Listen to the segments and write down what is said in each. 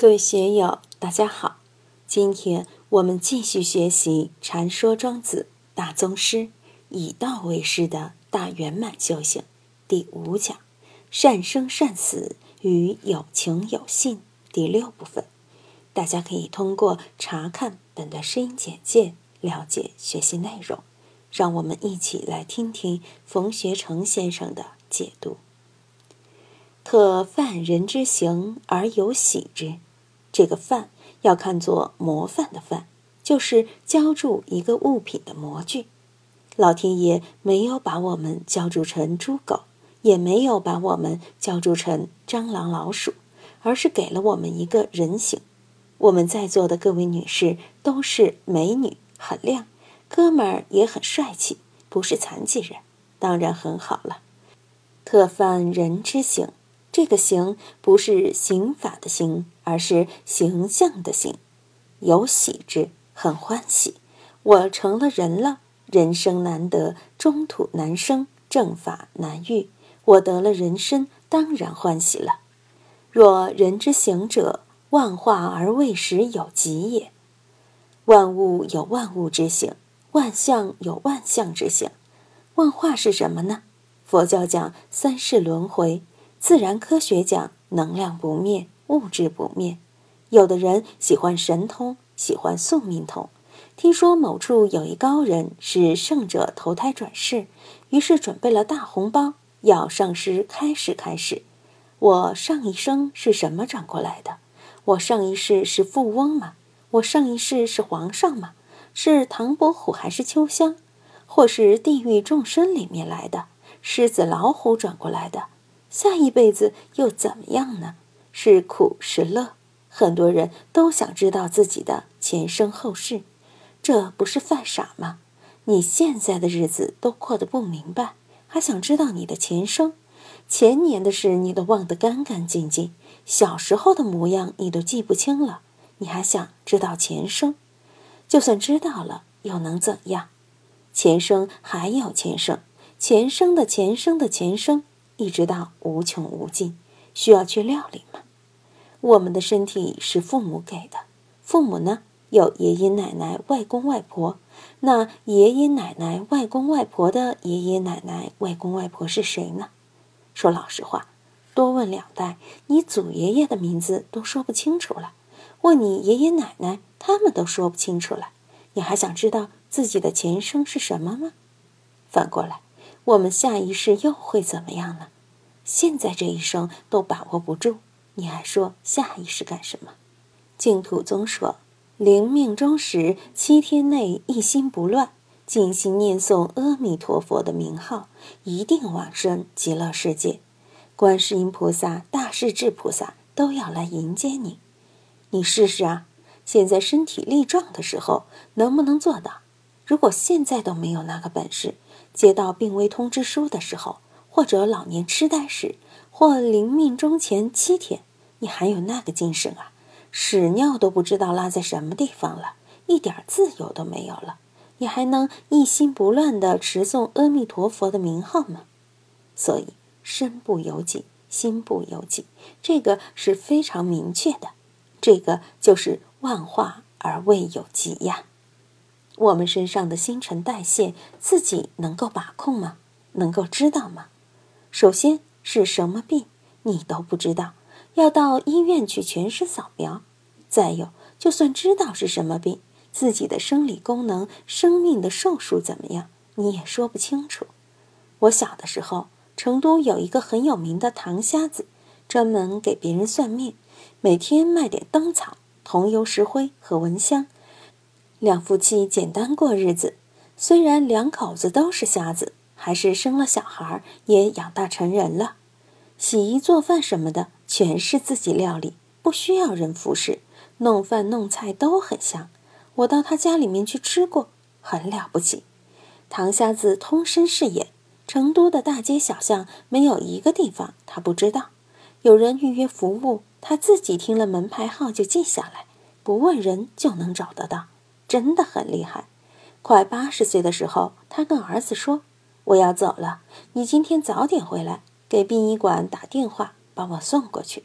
各位学友，大家好！今天我们继续学习《禅说庄子大宗师，以道为师的大圆满修行》第五讲“善生善死与有情有信”第六部分。大家可以通过查看本段声音简介了解学习内容。让我们一起来听听冯学成先生的解读。特犯人之行而有喜之。这个范要看作模范的范，就是浇筑一个物品的模具。老天爷没有把我们浇筑成猪狗，也没有把我们浇筑成蟑螂老鼠，而是给了我们一个人形。我们在座的各位女士都是美女，很亮；哥们儿也很帅气，不是残疾人，当然很好了。特犯人之行。这个刑不是刑法的刑，而是形象的形。有喜之，很欢喜。我成了人了，人生难得，中土难生，正法难遇。我得了人身，当然欢喜了。若人之行者，万化而未始有极也。万物有万物之行，万象有万象之行。万化是什么呢？佛教讲三世轮回。自然科学讲能量不灭，物质不灭。有的人喜欢神通，喜欢宿命通。听说某处有一高人是圣者投胎转世，于是准备了大红包，要上师开示开示。我上一生是什么转过来的？我上一世是富翁吗？我上一世是皇上吗？是唐伯虎还是秋香？或是地狱众生里面来的狮子老虎转过来的？下一辈子又怎么样呢？是苦是乐？很多人都想知道自己的前生后世，这不是犯傻吗？你现在的日子都过得不明白，还想知道你的前生？前年的事你都忘得干干净净，小时候的模样你都记不清了，你还想知道前生？就算知道了，又能怎样？前生还有前生，前生的前生的前生。一直到无穷无尽，需要去料理吗？我们的身体是父母给的，父母呢有爷爷奶奶、外公外婆。那爷爷奶奶、外公外婆的爷爷奶奶、外公外婆是谁呢？说老实话，多问两代，你祖爷爷的名字都说不清楚了。问你爷爷奶奶，他们都说不清楚了。你还想知道自己的前生是什么吗？反过来。我们下一世又会怎么样呢？现在这一生都把握不住，你还说下一世干什么？净土宗说，临命终时七天内一心不乱，静心念诵阿弥陀佛的名号，一定往生极乐世界。观世音菩萨、大势至菩萨都要来迎接你。你试试啊！现在身体力壮的时候，能不能做到？如果现在都没有那个本事，接到病危通知书的时候，或者老年痴呆时，或临命终前七天，你还有那个精神啊？屎尿都不知道拉在什么地方了，一点自由都没有了，你还能一心不乱地持诵阿弥陀佛的名号吗？所以身不由己，心不由己，这个是非常明确的，这个就是万化而未有极呀。我们身上的新陈代谢，自己能够把控吗？能够知道吗？首先是什么病，你都不知道，要到医院去全身扫描。再有，就算知道是什么病，自己的生理功能、生命的寿数怎么样，你也说不清楚。我小的时候，成都有一个很有名的唐瞎子，专门给别人算命，每天卖点灯草、桐油、石灰和蚊香。两夫妻简单过日子，虽然两口子都是瞎子，还是生了小孩，也养大成人了。洗衣做饭什么的，全是自己料理，不需要人服侍。弄饭弄菜都很香，我到他家里面去吃过，很了不起。唐瞎子通身是眼，成都的大街小巷没有一个地方他不知道。有人预约服务，他自己听了门牌号就记下来，不问人就能找得到。真的很厉害。快八十岁的时候，他跟儿子说：“我要走了，你今天早点回来，给殡仪馆打电话，把我送过去。”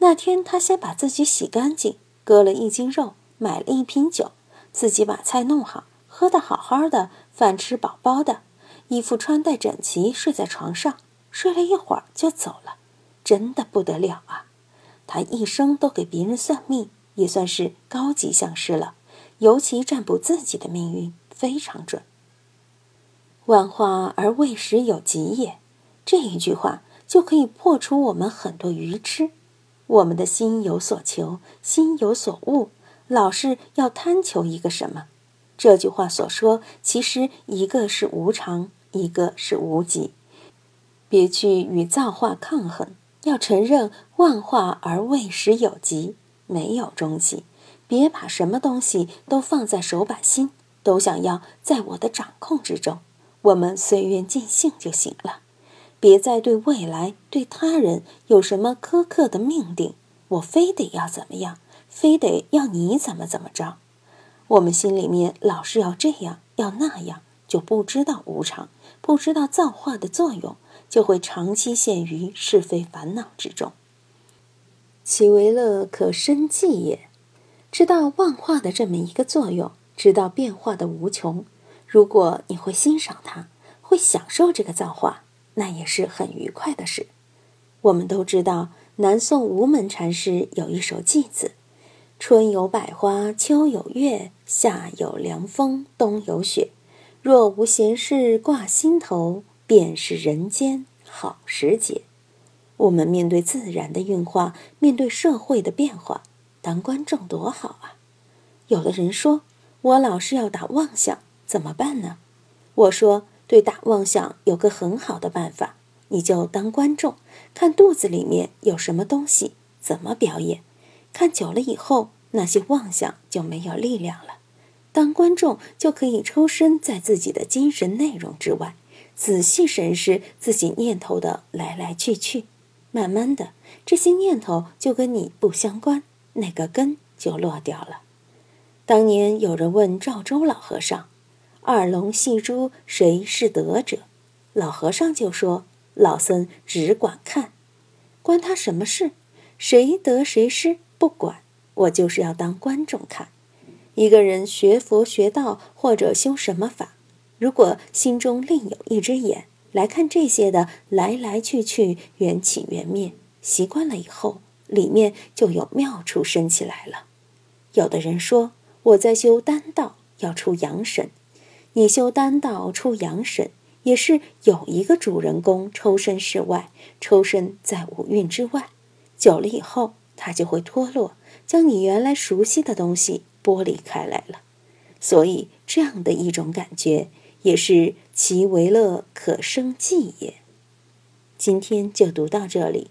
那天他先把自己洗干净，割了一斤肉，买了一瓶酒，自己把菜弄好，喝得好好的，饭吃饱饱的，衣服穿戴整齐，睡在床上，睡了一会儿就走了，真的不得了啊！他一生都给别人算命，也算是高级相师了，尤其占卜自己的命运非常准。万化而未始有极也，这一句话就可以破除我们很多愚痴。我们的心有所求，心有所悟，老是要贪求一个什么？这句话所说，其实一个是无常，一个是无极。别去与造化抗衡，要承认万化而未始有极，没有终极。别把什么东西都放在手把心，都想要在我的掌控之中。我们随缘尽兴就行了。别再对未来、对他人有什么苛刻的命定，我非得要怎么样，非得要你怎么怎么着。我们心里面老是要这样要那样，就不知道无常，不知道造化的作用，就会长期陷于是非烦恼之中。其为乐可生计也，知道万化的这么一个作用，知道变化的无穷。如果你会欣赏它，会享受这个造化。那也是很愉快的事。我们都知道，南宋无门禅师有一首偈子：“春有百花，秋有月，夏有凉风，冬有雪。若无闲事挂心头，便是人间好时节。”我们面对自然的运化，面对社会的变化，当观众多好啊！有的人说：“我老是要打妄想，怎么办呢？”我说。对打妄想有个很好的办法，你就当观众，看肚子里面有什么东西，怎么表演。看久了以后，那些妄想就没有力量了。当观众就可以抽身在自己的精神内容之外，仔细审视自己念头的来来去去。慢慢的，这些念头就跟你不相关，那个根就落掉了。当年有人问赵州老和尚。二龙戏珠，谁是得者？老和尚就说：“老僧只管看，关他什么事？谁得谁失不管，我就是要当观众看。一个人学佛学道或者修什么法，如果心中另有一只眼来看这些的来来去去、缘起缘灭，习惯了以后，里面就有妙处生起来了。有的人说我在修丹道，要出阳神。”你修丹道出阳神，也是有一个主人公抽身世外，抽身在五蕴之外。久了以后，他就会脱落，将你原来熟悉的东西剥离开来了。所以，这样的一种感觉，也是其为乐可生计也。今天就读到这里，